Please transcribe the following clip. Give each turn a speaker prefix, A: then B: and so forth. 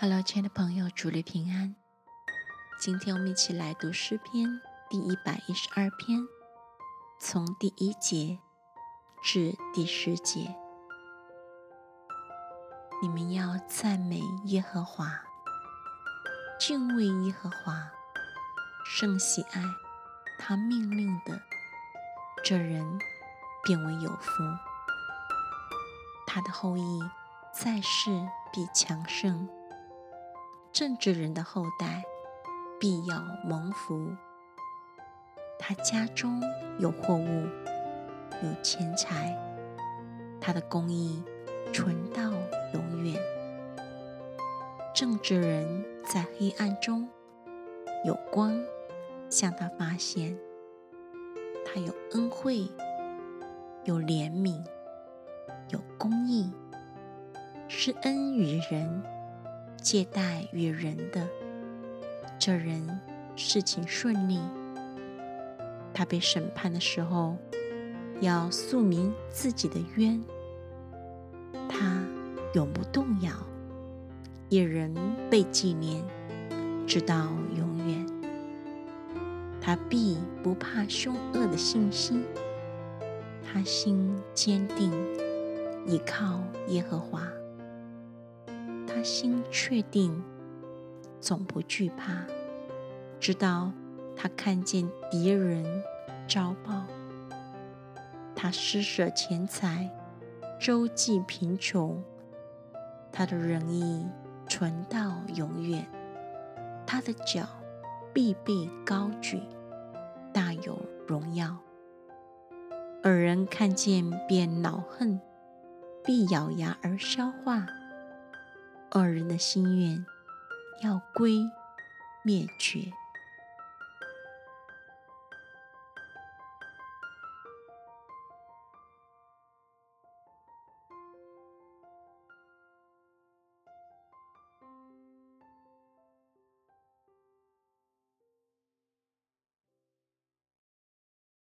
A: Hello，亲爱的朋友，主内平安。今天我们一起来读诗篇第一百一十二篇，从第一节至第十节。你们要赞美耶和华，敬畏耶和华，甚喜爱他命令的，这人变为有福。他的后裔在世必强盛。正直人的后代必要蒙福。他家中有货物，有钱财，他的公义存到永远。正直人在黑暗中有光，向他发现。他有恩惠，有怜悯，有公义，施恩于人。借贷与人的。这人事情顺利，他被审判的时候要诉明自己的冤，他永不动摇，一人被纪念直到永远。他必不怕凶恶的信心，他心坚定，依靠耶和华。他心确定，总不惧怕，直到他看见敌人遭报。他施舍钱财，周济贫穷，他的仁义存到永远。他的脚必被高举，大有荣耀。二人看见便恼恨，必咬牙而消化。二人的心愿要归灭绝。